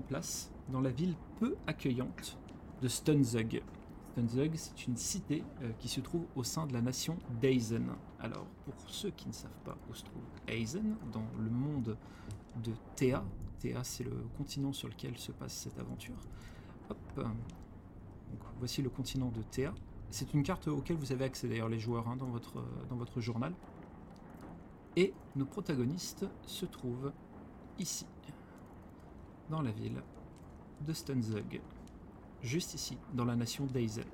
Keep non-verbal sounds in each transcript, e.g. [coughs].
place dans la ville peu accueillante de Stunzug. Stunzug, c'est une cité euh, qui se trouve au sein de la nation d'Aizen. Alors, pour ceux qui ne savent pas où se trouve Aizen, dans le monde de Théa, Théa c'est le continent sur lequel se passe cette aventure. Hop. Voici le continent de Théa. C'est une carte auquel vous avez accès d'ailleurs les joueurs hein, dans, votre, dans votre journal. Et nos protagonistes se trouvent ici, dans la ville de Stunzug, juste ici, dans la nation d'Aizen.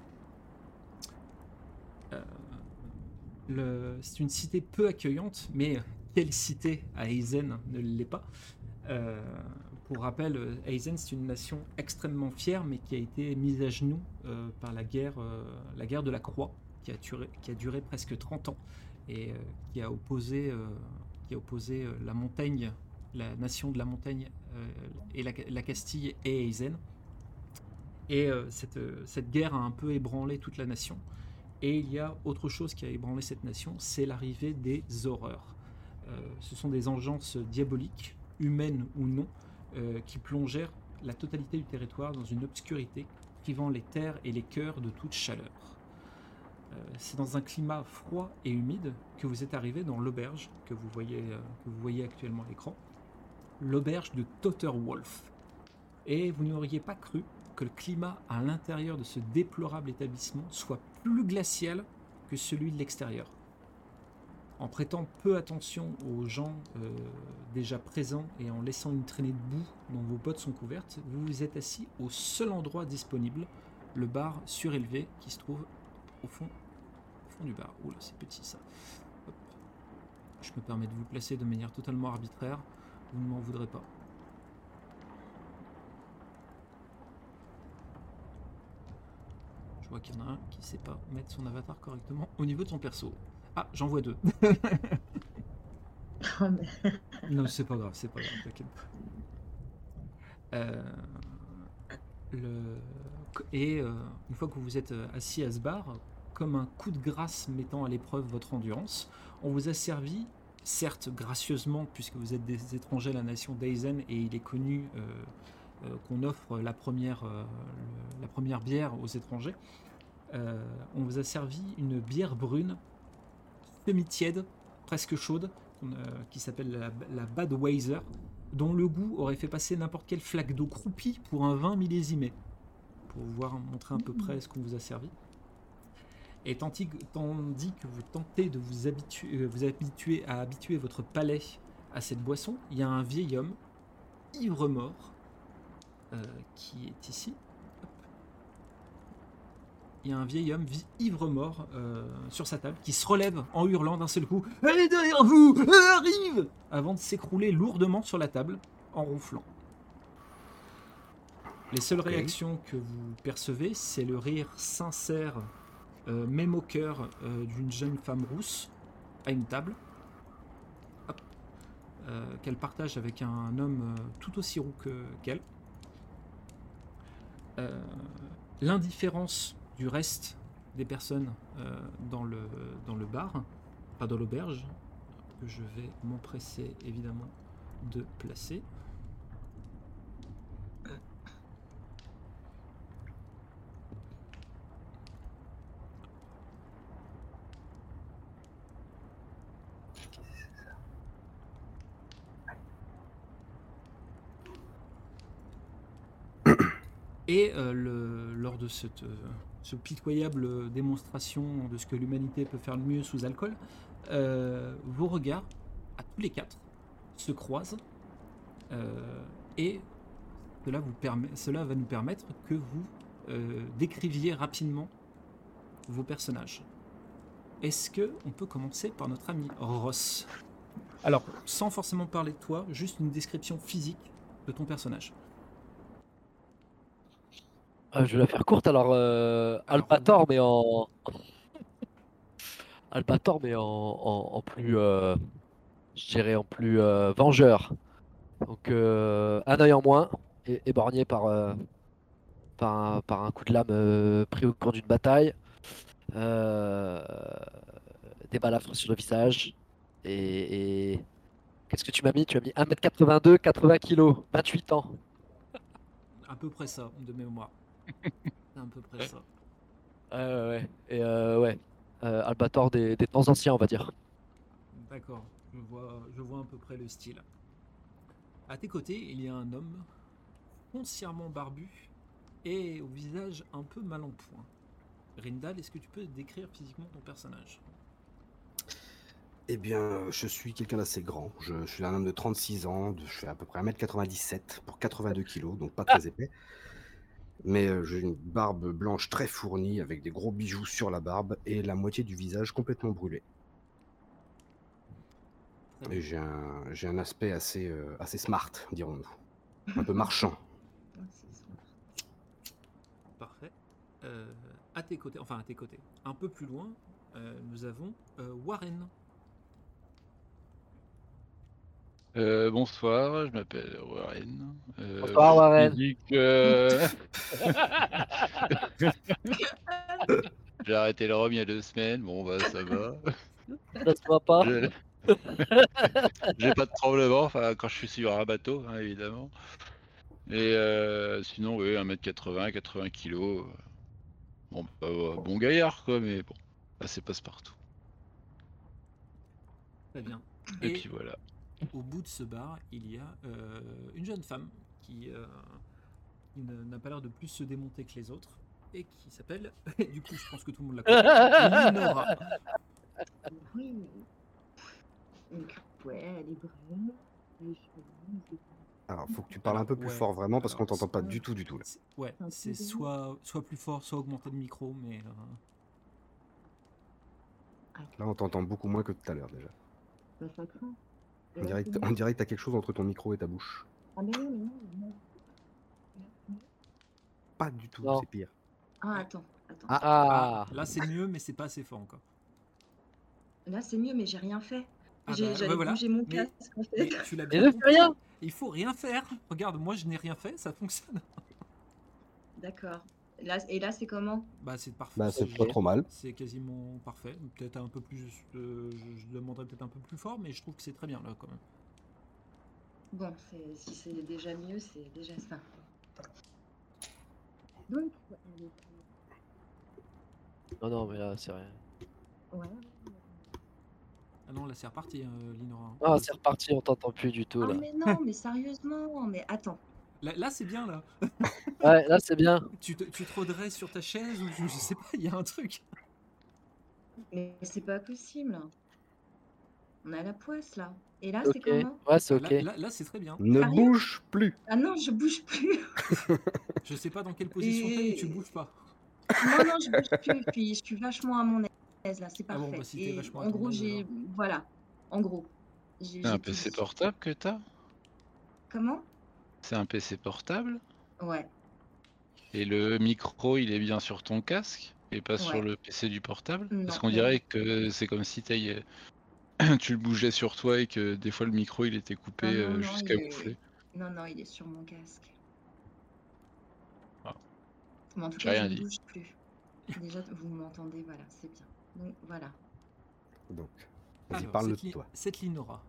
Euh, c'est une cité peu accueillante, mais quelle cité à Aizen ne l'est pas Euh, Pour rappel, Aizen c'est une nation extrêmement fière, mais qui a été mise à genoux euh, par la guerre, euh, la guerre de la Croix, qui a, duré, qui a duré presque 30 ans et qui a opposé, qui a opposé la montagne, la nation de la montagne euh, et la, Castille et Aizen. Et euh, cette, euh, cette guerre a un peu ébranlé toute la nation. Et il y a autre chose qui a ébranlé cette nation, c'est l'arrivée des horreurs. Ce sont des engences diaboliques, humaines ou non, qui plongèrent la totalité du territoire dans une obscurité, privant les terres et les cœurs de toute chaleur. C'est dans un climat froid et humide que vous êtes arrivé dans l'auberge que vous que vous voyez actuellement à l'écran, l'auberge de Totterwolf. Et vous n'auriez pas cru que le climat à l'intérieur de ce déplorable établissement soit plus glacial que celui de l'extérieur. En prêtant peu attention aux gens euh, déjà présents et en laissant une traînée de boue dont vos bottes sont couvertes, vous vous êtes assis au seul endroit disponible, le bar surélevé qui se trouve au fond, du bar. Oula, c'est petit ça. Je me permets de vous placer de manière totalement arbitraire, vous ne m'en voudrez pas. Je vois qu'il y en a un qui sait pas mettre son avatar correctement au niveau de son perso. Ah, j'en vois deux. [laughs] Oh, mais- Non, c'est pas grave, c'est pas grave, t'inquiète pas. Euh, le- Et euh, une fois que vous vous êtes euh, assis à ce bar, comme un coup de grâce mettant à l'épreuve votre endurance, on vous a servi, certes gracieusement, puisque vous êtes des étrangers à la nation d'Aizen et il est connu euh, euh, qu'on offre la première, euh, le- la première bière aux étrangers, euh, on vous a servi une bière brune, semi-tiède, presque chaude, qui s'appelle la, la Badweiser, dont le goût aurait fait passer n'importe quelle flaque d'eau croupie pour un vin millésimé. Pour vous voir montrer à peu près ce qu'on vous a servi. Et tandis, tandis que vous tentez de vous habituer, vous habituer à habituer votre palais à cette boisson, il y a un vieil homme, ivre-mort, euh, qui est ici. Hop. Il y a un vieil homme vi- ivre-mort euh, sur sa table qui se relève en hurlant d'un seul coup Elle est derrière vous Elle arrive avant de s'écrouler lourdement sur la table en ronflant. Les seules réactions que vous percevez, c'est le rire sincère, euh, même au cœur, euh, d'une jeune femme rousse à une table. Euh, qu'elle partage avec un homme euh, tout aussi roux que- qu'elle. Euh, L'indifférence du reste des personnes euh, dans, le, dans le bar, pas dans l'auberge, que je vais m'empresser évidemment de placer. Et euh, le- lors de cette euh, pitoyable démonstration de ce que l'humanité peut faire de mieux sous alcool, euh, vos regards, à tous les quatre, se croisent et cela, va nous permettre que vous décriviez rapidement vos personnages. Est-ce que on peut commencer par notre ami Ross? Alors, sans forcément parler de toi, juste une description physique de ton personnage. Euh, je vais la faire courte alors. euh, Albator, mais en. Albator, mais en, en, plus. euh, je dirais en plus euh, vengeur. Donc, euh, un œil en moins, é- éborgné par, par, un, par un coup de lame pris au cours d'une bataille. Des balafres sur le visage. Et. et- Qu'est-ce que tu m'as mis? Tu m'as mis 1m82, 80 kg, 28 ans. à peu près ça, de mémoire. C'est à peu près ça. Ouais, ouais, ouais. Et euh, ouais, euh, Albator des, des temps anciens, on va dire. D'accord, je vois, je vois à peu près le style. À tes côtés, il y a un homme foncièrement barbu et au visage un peu mal en point. Rindal, est-ce que tu peux décrire physiquement ton personnage? Eh bien, je suis quelqu'un d'assez grand. Je, je suis un homme de 36 ans. de- Je fais à peu près 1m97 pour 82 kg, donc pas très épais. Mais euh, j'ai une barbe blanche très fournie avec des gros bijoux sur la barbe et la moitié du visage complètement brûlé. Très Et j'ai un, j'ai un aspect assez, euh, assez smart, dirons-nous. Un peu marchand. [laughs] Parfait. Euh, à tes côtés, enfin à tes côtés, un peu plus loin, euh, nous avons euh, Warren. Euh, bonsoir, je m'appelle Warren. Euh, Bonsoir, je Warren. que- [laughs] J'ai arrêté le rhum il y a deux semaines, bon bah ça va. Ça se voit pas. Je- [laughs] J'ai pas de tremblement, enfin quand je suis sur un bateau, hein, évidemment. Et euh, sinon, oui, 1m80, 80 kg. Bon, bah, bon gaillard quoi, mais bon, ça c'est passe-partout. Très bien. Et, Et puis voilà. Au bout de ce bar, il y a euh, une jeune femme qui, euh, qui n'a pas l'air de plus se démonter que les autres et qui s'appelle, [laughs] du coup je pense que tout le monde la connaît. Oui. [laughs] Donc, ouais, elle est brune. Alors, faut que tu parles un peu plus Ouais, fort vraiment parce qu'on t'entend pas du tout, du tout là. Ouais, c'est de- soit, soit plus fort, soit augmenter le micro, mais euh, Là, on t'entend beaucoup moins que tout à l'heure déjà. Bah, ça craint. On dirait, que on dirait t'as quelque chose entre ton micro et ta bouche. Ah, mais non, mais non. Pas du tout, Non. c'est pire. Ah, attends, attends. Ah, là c'est mieux, mais c'est pas assez fort encore. Là, c'est mieux, mais j'ai rien fait. Ah J'ai- bah, J'avais ouais, voilà. bougé mon Mais- casque, en Mais fait. tu l'as bien compris. rien. Il faut rien faire. Regarde, moi je n'ai rien fait, ça fonctionne. D'accord. Là, et là, c'est comment? Bah c'est parfait. Bah, c'est pas trop mal. C'est quasiment parfait. Peut-être un peu plus. euh, je, je demanderais peut-être un peu plus fort, mais je trouve que c'est très bien là quand même. Bon, c'est- si c'est déjà mieux, c'est déjà ça. Donc, Non, non, mais là, c'est rien. ouais. Ah non, là c'est reparti, euh, Linora. Ah, c'est reparti, on t'entend plus du tout Ah, là. mais non, mais sérieusement, mais attends. Là, là, c'est bien là. [laughs] Ouais, là, c'est bien. Tu te, tu te redresses sur ta chaise ou je, je sais pas, il y a un truc. Mais c'est pas possible. On a la poisse là. Et là, c'est comment? Ouais, c'est Là, ok. là, là, c'est très bien. Ne bouge plus Ah non, je bouge plus. [laughs] Je sais pas dans quelle position t'es, mais tu bouges pas. non, non, je bouge plus. Puis je suis vachement à mon aise là, c'est Ah bon, parfait. bah, si Et vachement en gros, j'ai. Voilà. En gros. J'ai- un j'ai tout PC portable que t'as Comment? C'est un PC portable Ouais. Et le micro, il est bien sur ton casque et pas sur le PC du portable? Non, Parce qu'on dirait que c'est comme si t'ailles- [clears throat] tu le bougeais sur toi et que des fois le micro il était coupé Non, non, euh, jusqu'à il est- gonfler. Non, non, il est sur mon casque. Ah. Mais en tout J'ai cas, rien je ne dit. bouge plus. Déjà, vous m'entendez, voilà, c'est bien. Donc voilà. Donc, vas-y, Alors, parle de toi. Cette Linora.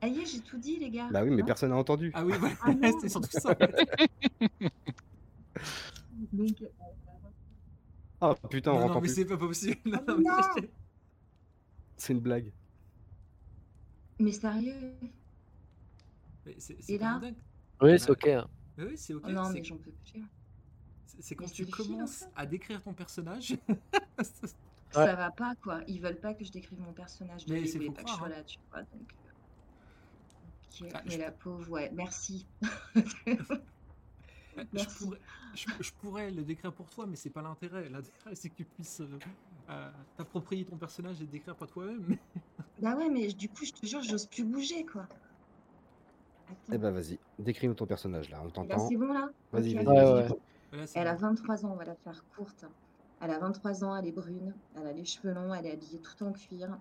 Ah, y est, j'ai tout dit, les gars. Bah oui, mais Non personne n'a entendu. Ah oui, voilà, Ah non. [laughs] c'est surtout ça. Donc, euh, Oh putain, on non, non, entend mais c'est pas possible. Non, Ah, [laughs] non, non. c'est- une blague. mais sérieux? Mais Et là dingue. Oui, c'est ok. hein. Oui, oui, c'est ok. Oh Non, mais j'en peux plus. c'est quand Mais tu commences à décrire ton personnage. Ça va pas, quoi. Ils veulent pas que je décrive mon personnage. Mais c'est pas que je sois hein. là, tu vois. Donc, Ah, mais je- la pauvre, ouais. Merci. je, pourrais, je, je pourrais le décrire pour toi, mais c'est pas l'intérêt. L'intérêt, c'est que tu puisses euh, euh, t'approprier ton personnage et le décrire par toi-même. Mais- [laughs] bah ouais, mais du coup, je te jure, j'ose plus bouger, quoi. Attends. Eh bah vas-y, décris-nous ton personnage là, on Là, t'entend. c'est bon, là Vas-y, vas-y, Ouais, ouais. Elle a bon. 23 ans, on va la faire courte. Elle a 23 ans, elle est brune, elle a les cheveux longs, elle est habillée tout en cuir.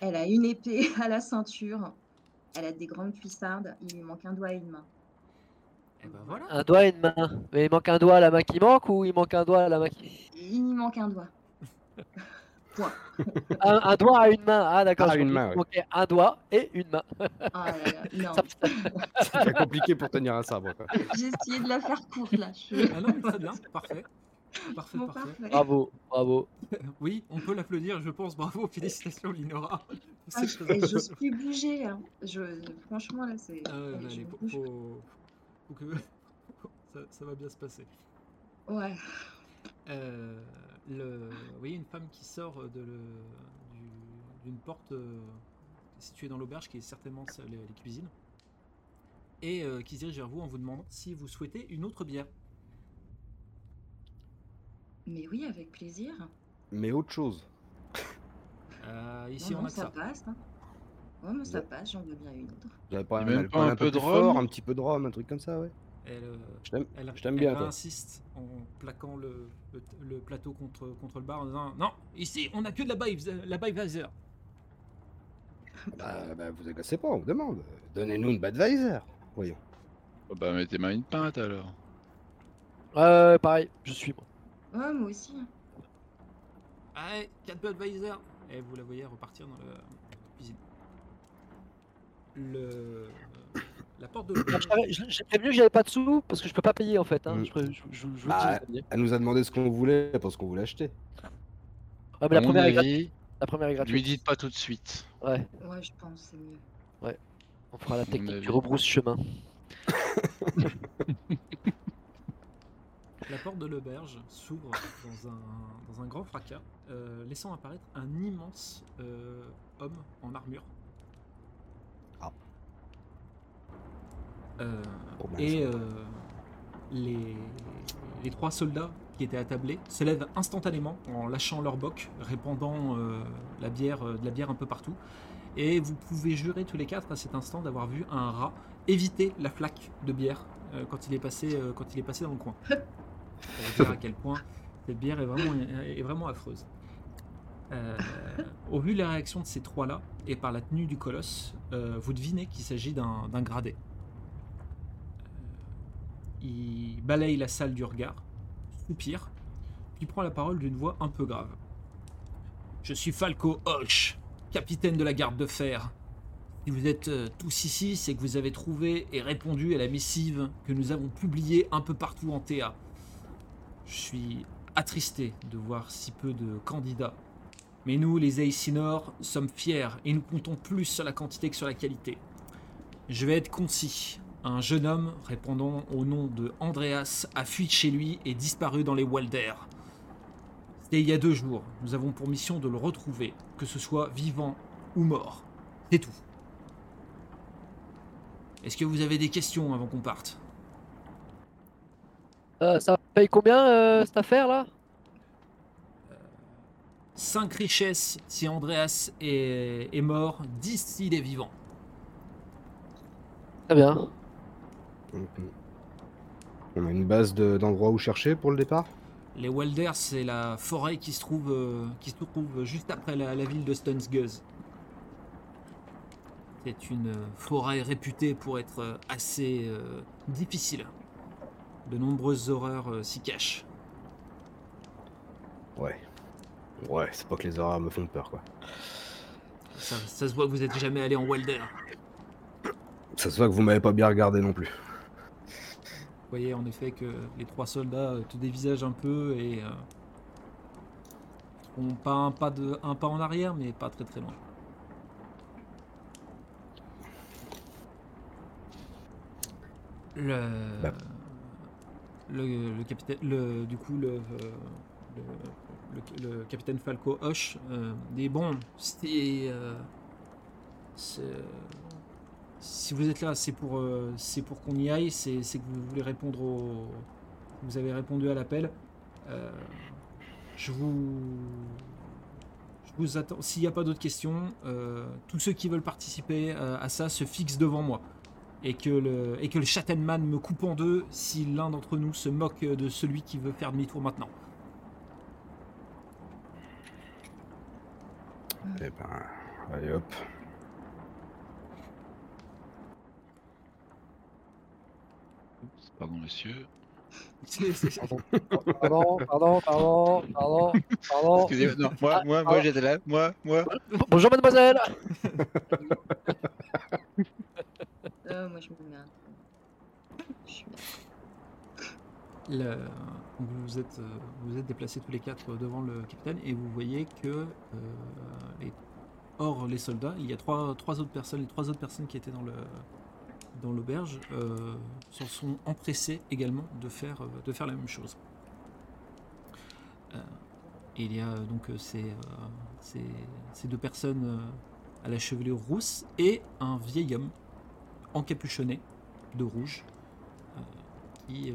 Elle a une épée à la ceinture. Elle a des grandes cuissardes, il lui manque un doigt et une main. Et ben voilà. Un doigt et une main. Mais il manque un doigt à la main qui manque ou il manque un doigt à la main qui. Il lui manque un doigt. [laughs] Point. Un, un doigt à une main. Ah d'accord. Ah, une main, ouais. Ok, un doigt et une main. Ah là là, [laughs] C'est très compliqué pour tenir un sabre. J'ai essayé de la faire courte là. Je... Ah non, mais très bien, parfait. [laughs] Parfait, Bon, parfait. parfait. Bravo, bravo. [laughs] Oui, on peut l'applaudir, je pense. Bravo, félicitations, Linora. Ah, [laughs] je- très eh, J'ose intéressant. plus bouger là. Je... Franchement là, c'est. Ouais, allez, je allez, me faut, bouge. faut- faut que... ça, ça va bien se passer. Ouais. Euh, le... Vous voyez une femme qui sort de le- d'une porte euh, située dans l'auberge, qui est certainement les, les cuisines, et euh, qui se dirige vers vous en vous demandant si vous souhaitez une autre bière. Mais oui, avec plaisir. Mais autre chose. Euh, ici, non, on non, a ça ça. passe. hein. Ouais, mais ça Ouais. passe, j'en veux bien une autre. Pas un même alcool pas un un peu peu de rhum fort, un petit peu de rhum, un truc comme ça, ouais. Elle, euh, Je t'aime. elle, je t'aime elle bien, toi. insiste en plaquant le, le, le plateau contre, contre le bar en disant Non, ici, on a que de la Budweiser. La Budweiser. [laughs] Bah, bah, vous agacez pas, on vous demande. Donnez-nous une Budweiser. Voyons. Oh, bah mettez-moi une pinte alors. Euh, pareil, je suis moi. Ouais, moi aussi. Allez, 4 Budweiser. Et vous la voyez repartir dans la cuisine. Le... La porte de J'ai prévenu que j'avais pas de sous parce que je peux pas payer en fait. Hein. Mm. Je, pré- je, je- je vous le Bah. Elle nous a demandé ce qu'on voulait parce qu'on voulait acheter. Ouais, mais la première, est gratuite. avis, la première est gratuite. lui dites pas tout de suite. Ouais, Ouais, je pense, c'est mieux. on fera la technique du rebrousse chemin. [laughs] [laughs] La porte de l'auberge s'ouvre dans un, dans un grand fracas, euh, laissant apparaître un immense euh, homme en armure. Ah. Euh, ben, et euh, les, les trois soldats qui étaient attablés se lèvent instantanément en lâchant leur boc, répandant euh, la bière, euh, de la bière un peu partout. Et vous pouvez jurer tous les quatre à cet instant d'avoir vu un rat éviter la flaque de bière euh, quand, il est passé, euh, quand il est passé dans le coin. [laughs] Pour dire à quel point cette bière est vraiment, affreuse. Euh, au vu de la réaction de ces trois-là, et par la tenue du colosse, euh, vous devinez qu'il s'agit d'un gradé. Euh, il balaye la salle du regard, soupire, puis prend la parole d'une voix un peu grave. Je suis Falco Holsch, capitaine de la garde de fer. Si vous êtes tous ici, c'est que vous avez trouvé et répondu à la missive que nous avons publiée un peu partout en TA. Je suis attristé de voir si peu de candidats. Mais nous, les Aisinor, sommes fiers et nous comptons plus sur la quantité que sur la qualité. Je vais être concis. Un jeune homme répondant au nom de Andreas a fui de chez lui et disparu dans les Walder. C'était il y a deux jours. Nous avons pour mission de le retrouver, que ce soit vivant ou mort. C'est tout. Est-ce que vous avez des questions avant qu'on parte? Euh, ça paye combien euh, cette affaire là? 5 richesses si Andreas est, est mort, 10 s'il est vivant. Très bien. Mhm. On a une base de- d'endroits où chercher pour le départ? Les Welders, c'est la forêt qui se trouve, euh, qui se trouve juste après la, la ville de Stuntsguz. C'est une euh, forêt réputée pour être euh, assez euh, difficile. De nombreuses horreurs euh, s'y cachent. Ouais. Ouais, c'est pas que les horreurs me font peur, quoi. Ça, ça se voit que vous n'êtes jamais allé en Welder. Ça se voit que vous m'avez pas bien regardé non plus. Vous voyez en effet que les trois soldats euh, te dévisagent un peu et euh, font pas un pas, de, un pas en arrière, mais pas très très loin. Le, Bah. Le, capitaine, du coup, euh, le, capitaine Falco Hoche euh, dit bon, c'est, euh, si vous êtes là, c'est pour, c'est pour qu'on y aille, c'est, que vous voulez répondre au, vous avez répondu à l'appel. Je vous, attends. S'il n'y a pas d'autres questions, tous ceux qui veulent participer à ça se fixent devant moi. Et que le, et que le me coupe en deux si l'un d'entre nous se moque de celui qui veut faire demi-tour maintenant. Eh ben, allez hop. Oups, Pardon, monsieur. Pardon, pardon, pardon, pardon, pardon. Excusez-moi, non, moi, moi, moi ah. j'étais là, moi, moi. Bonjour mademoiselle. [laughs] Euh, vous êtes euh, vous êtes déplacés tous les quatre devant le capitaine et vous voyez que euh, les- hors les soldats, il y a trois, autres personnes, les trois autres personnes qui étaient dans l'auberge euh, s'en sont empressées également de faire euh, la même chose. Euh, il y a euh, donc euh, ces, euh, ces, deux personnes euh, à la chevelure rousse et un vieil homme encapuchonné de rouge euh, qui euh,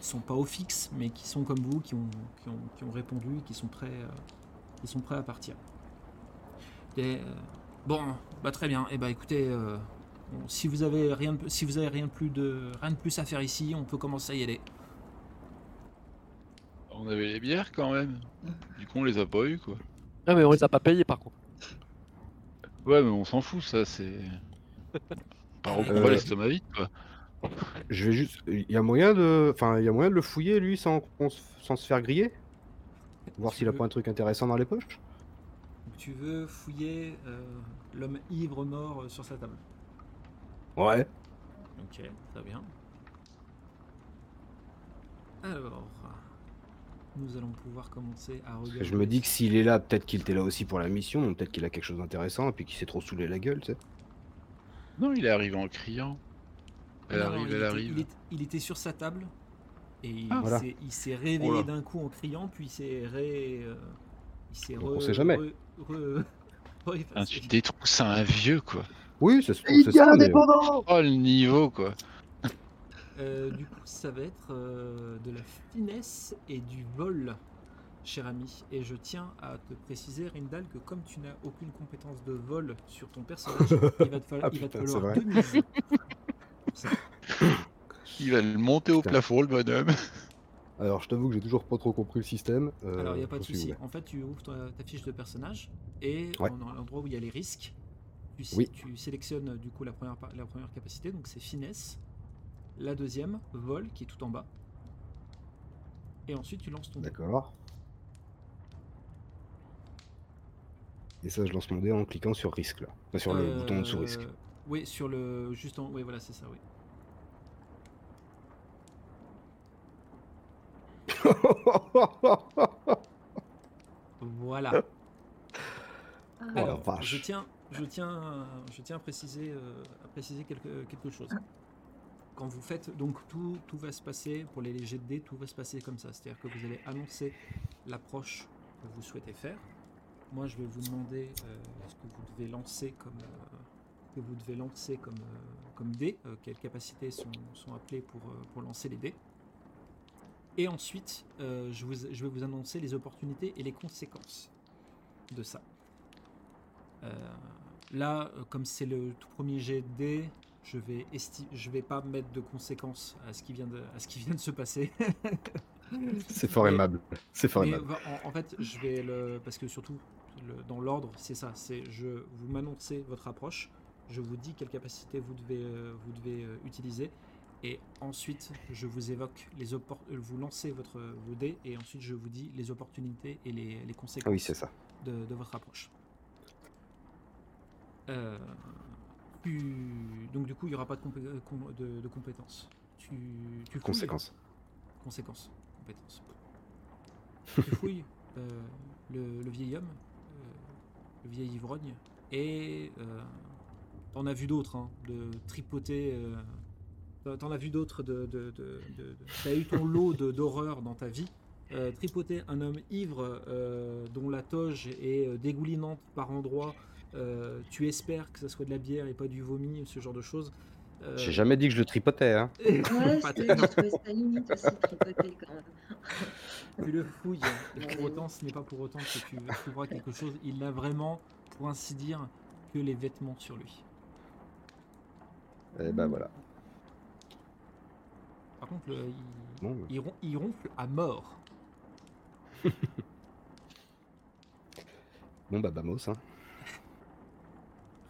sont pas au fixe, mais qui sont comme vous, qui ont, qui ont, qui ont répondu, et qui sont prêts, euh, qui sont prêts à partir. Et, euh, bon, bah très bien. Et bah écoutez, euh, bon, si vous avez rien, de, si vous avez rien de plus de, rien de plus à faire ici, on peut commencer à y aller. On avait les bières quand même. Du coup, on les a pas eu quoi. Ah mais on les a pas payés par contre. Ouais, mais on s'en fout, ça, c'est. Par au Euh, l'estomac vide quoi. Je vais juste. Il y a moyen de. Enfin, il y a moyen de le fouiller lui sans, sans se faire griller? Voir s'il a pas un truc intéressant dans les poches? Tu veux fouiller euh, l'homme ivre mort euh, sur sa table. Ouais. Ok, très bien. Alors, nous allons pouvoir commencer à regarder. Je me dis que s'il est là, peut-être qu'il était là aussi pour la mission, peut-être qu'il a quelque chose d'intéressant et puis qu'il s'est trop saoulé la gueule, tu sais. Non, il est arrivé en criant. Elle Non, non, arrive, il elle était- arrive. Il, est- il était sur sa table et il Ah. Voilà. s'est- il s'est réveillé Oh d'un coup en criant, puis il s'est ré. euh, il s'est Donc, on re- sait jamais. re- re- [laughs] re- Hein, tu détrousses un vieux quoi. Oui, ça se trouve, c'est ça, mais... Oh le niveau quoi. Euh, du coup, ça va être euh, de la finesse et du vol, cher ami. Et je tiens à te préciser, Rindal, que comme tu n'as aucune compétence de vol sur ton personnage, [laughs] il va te, fall- Ah, il va putain, falloir deux mises. Il va le monter au Putain. plafond le bonhomme. [laughs] Alors, je t'avoue que j'ai toujours pas trop compris le système. euh, Alors, il n'y a pas de souci. En fait, tu ouvres ta, ta fiche de personnage et Ouais. dans l'endroit où il y a les risques, tu, sé- Oui. tu sélectionnes du coup la première, la première capacité, donc c'est finesse. La deuxième, vol, qui est tout en bas. Et ensuite, tu lances ton dé. D'accord. Et ça, je lance mon dé en cliquant sur risque, là. Enfin, sur le bouton en dessous risque. Euh, Oui, sur le. Juste en. Oui, voilà, c'est ça, oui. [laughs] Voilà. Ah, Oh Alors, je tiens, je tiens, je tiens à préciser, euh, à préciser quelque, quelque chose. Quand vous faites, donc tout, tout va se passer pour les légers de dés, tout va se passer comme ça. C'est-à-dire que vous allez annoncer l'approche que vous souhaitez faire. Moi, je vais vous demander euh, ce que vous devez lancer comme, euh, que vous devez lancer comme, euh, comme dés, quelles capacités sont, sont appelées pour, pour lancer les dés. Et ensuite, euh, je, vous, je vais vous annoncer les opportunités et les conséquences de ça. Euh, là, comme c'est le tout premier jet de dés, je vais esti- je vais pas mettre de conséquences à ce qui vient de, à ce qui vient de se passer. C'est fort aimable. C'est fort aimable. en fait, je vais le parce que surtout le- dans l'ordre, c'est ça. C'est je vous m'annoncez votre approche, je vous dis quelle capacité vous devez euh, vous devez euh, utiliser, et ensuite je vous évoque les oppor- euh, vous lancez votre vos dés et ensuite je vous dis les opportunités et les, les conséquences Ah oui, c'est ça. de, de votre approche. Euh, tu- donc du coup, il n'y aura pas de, compé- com- de- de compétences. Tu, tu fouilles- Conséquence. Conséquences. Compétences. tu fouilles le, le vieil homme, le vieil ivrogne, et euh, t'en as vu d'autres, hein, de tripoter. euh, t'en- as vu d'autres de, T'as eu ton lot d'horreur dans ta vie. Euh, tripoter un homme ivre euh, dont la toge est euh, dégoulinante par endroits. euh, tu espères que ça soit de la bière et pas du vomi, ce genre de choses. Euh, J'ai jamais dit que je le tripotais, hein. [laughs] Ouais, [laughs] je limite aussi, tripoter quand même. tu le fouilles. [laughs] Et pour autant, ce n'est pas pour autant que tu trouveras quelque chose. Il n'a vraiment, pour ainsi dire, que les vêtements sur lui. Et bah voilà. Par contre, le- il, Bon, il ron- il ronfle à mort. Bon bah Bamos, hein.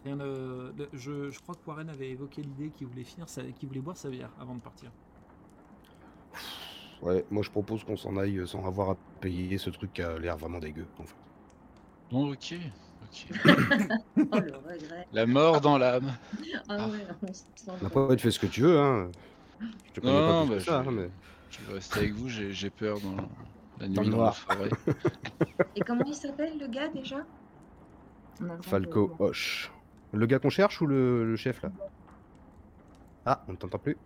Rien de- de- je, je crois que Warren avait évoqué l'idée qu'il voulait finir, sa- qu'il voulait boire sa bière avant de partir. Ouais, moi je propose qu'on s'en aille sans avoir à payer ce truc qui a l'air vraiment dégueu. En fait. Bon, ok. ok. [coughs] Oh [coughs] le regret. La mort dans l'âme. Ah ouais, on pas. pas tu fais ce que tu veux, hein. Je te connais Non, pas bah, ça, je- hein, mais... Je vais rester avec vous, j'ai j'ai peur dans la nuit Dans dans, le la noir. forêt. [laughs] Et comment il s'appelle le gars déjà? Falco Hoche. Le gars qu'on cherche ou le, le chef là? Ah, on ne t'entend plus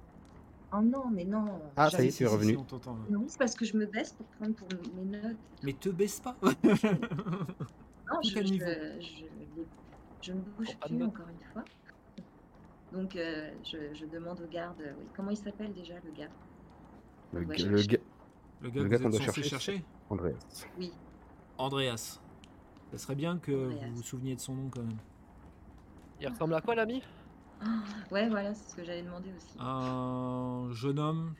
Oh non, mais non. Ah, ça y est, Si, tu es si, si, revenu. si, on t'entend. Non, c'est parce que je me baisse pour prendre pour mes notes. Mais te baisse pas [laughs] Non, [laughs] je, à je, niveau. je, je ne bouge plus encore une fois. Donc euh, je, je demande au garde, euh, oui, comment il s'appelle déjà le gars? Le, le gars... Le gars qu'on êtes doit censé chercher, chercher? Andreas. Oui, Andreas. Ça serait bien que Andreas. vous vous souveniez de son nom quand même. Il ressemble à quoi l'ami? Ah, ouais, voilà, c'est ce que j'avais demandé aussi. Un jeune homme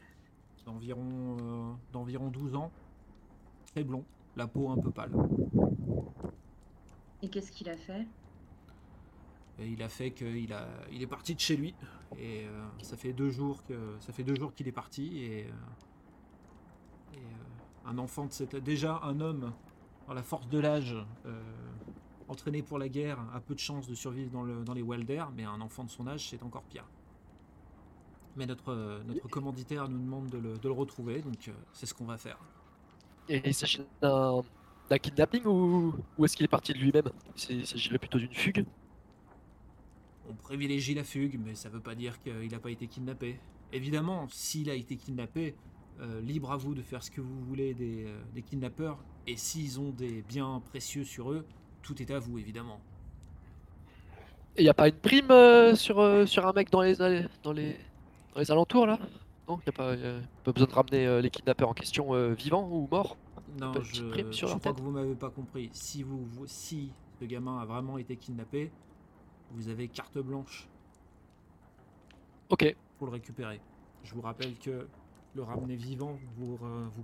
d'environ euh, d'environ 12 ans, très blond, la peau un peu pâle. Et qu'est-ce qu'il a fait? Et il a fait qu'il a, il est parti de chez lui. Et euh, ça fait deux jours que, ça fait deux jours qu'il est parti. Et, euh, et, euh, un enfant de cette, déjà un homme dans la force de l'âge, euh, entraîné pour la guerre, a peu de chances de survivre dans, le, dans les Wilder, mais un enfant de son âge, c'est encore pire. Mais notre, euh, notre commanditaire nous demande de le, de le retrouver, donc euh, c'est ce qu'on va faire. Et il s'agit d'un kidnapping ou, ou est-ce qu'il est parti de lui-même? Il s'agirait plutôt d'une fugue? On privilégie la fugue, mais ça veut pas dire qu'il n'a pas été kidnappé. Évidemment, s'il a été kidnappé, euh, libre à vous de faire ce que vous voulez des, euh, des kidnappeurs, et s'ils ont des biens précieux sur eux, tout est à vous, évidemment. Et il a pas une prime euh, sur, euh, sur un mec dans les, dans les, dans les alentours là? Non, il n'y a pas, y a pas besoin de ramener euh, les kidnappeurs en question vivants ou morts? Non, Pas je, prime sur je crois tête? que vous m'avez pas compris. Si, vous, vous- si ce gamin a vraiment été kidnappé, vous avez carte blanche Ok, pour le récupérer. Je vous rappelle que le ramener vivant vous, vous,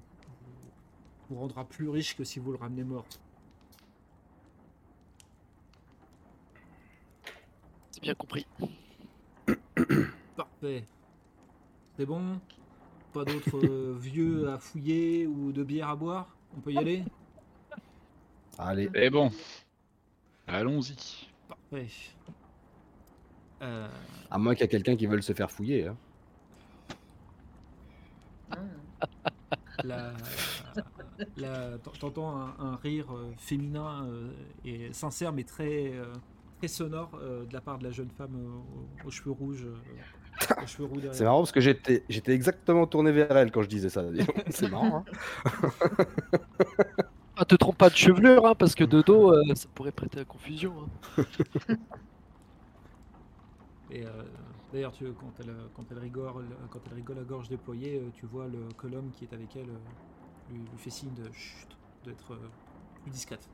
vous rendra plus riche que si vous le ramenez mort. C'est bien compris. [coughs] Parfait. C'est bon? Pas d'autres euh, [laughs] vieux à fouiller ou de bière à boire? On peut y aller? Allez, Mais bon, allons-y. Parfait. Euh, à moins qu'il y ait quelqu'un qui veuille se faire fouiller. Hein. Ah. la, la- t'en- T'entends un, un rire euh, féminin euh, et sincère mais très, euh, très sonore euh, de la part de la jeune femme euh, aux, aux cheveux rouges. euh, aux cheveux roux derrière. C'est marrant parce que j'étais j'étais exactement tourné vers elle quand je disais ça. [laughs] C'est marrant. Hein [laughs] Ah, te trompe pas de chevelure, hein, parce que de dos, euh, ça pourrait prêter à confusion. hein. [laughs] Et euh, d'ailleurs, tu, quand, elle, quand, elle rigole, quand elle rigole à gorge déployée, tu vois le, que l'homme qui est avec elle lui, lui fait signe de chut, d'être euh, plus discrète.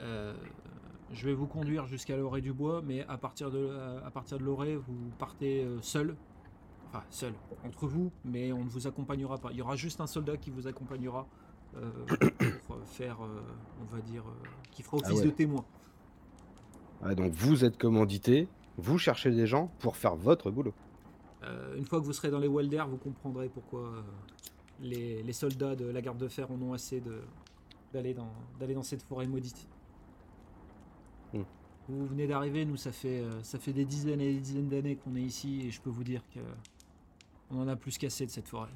Euh, je vais vous conduire jusqu'à l'orée du bois, mais à partir de, à partir de l'orée, vous partez euh, seul. Enfin, seul, entre vous, mais on ne vous accompagnera pas. Il y aura juste un soldat qui vous accompagnera euh, [coughs] pour faire, euh, on va dire, qui fera Ah office ouais. de témoin. Donc vous êtes commandité, vous cherchez des gens pour faire votre boulot. Une fois que vous serez dans les Wilder, vous comprendrez pourquoi les, les soldats de la garde de fer en ont assez d'aller dans d'aller dans cette forêt maudite. Vous venez d'arriver, nous ça fait euh, ça fait des dizaines et des dizaines d'années qu'on est ici et je peux vous dire que on en a plus qu'assez de cette forêt.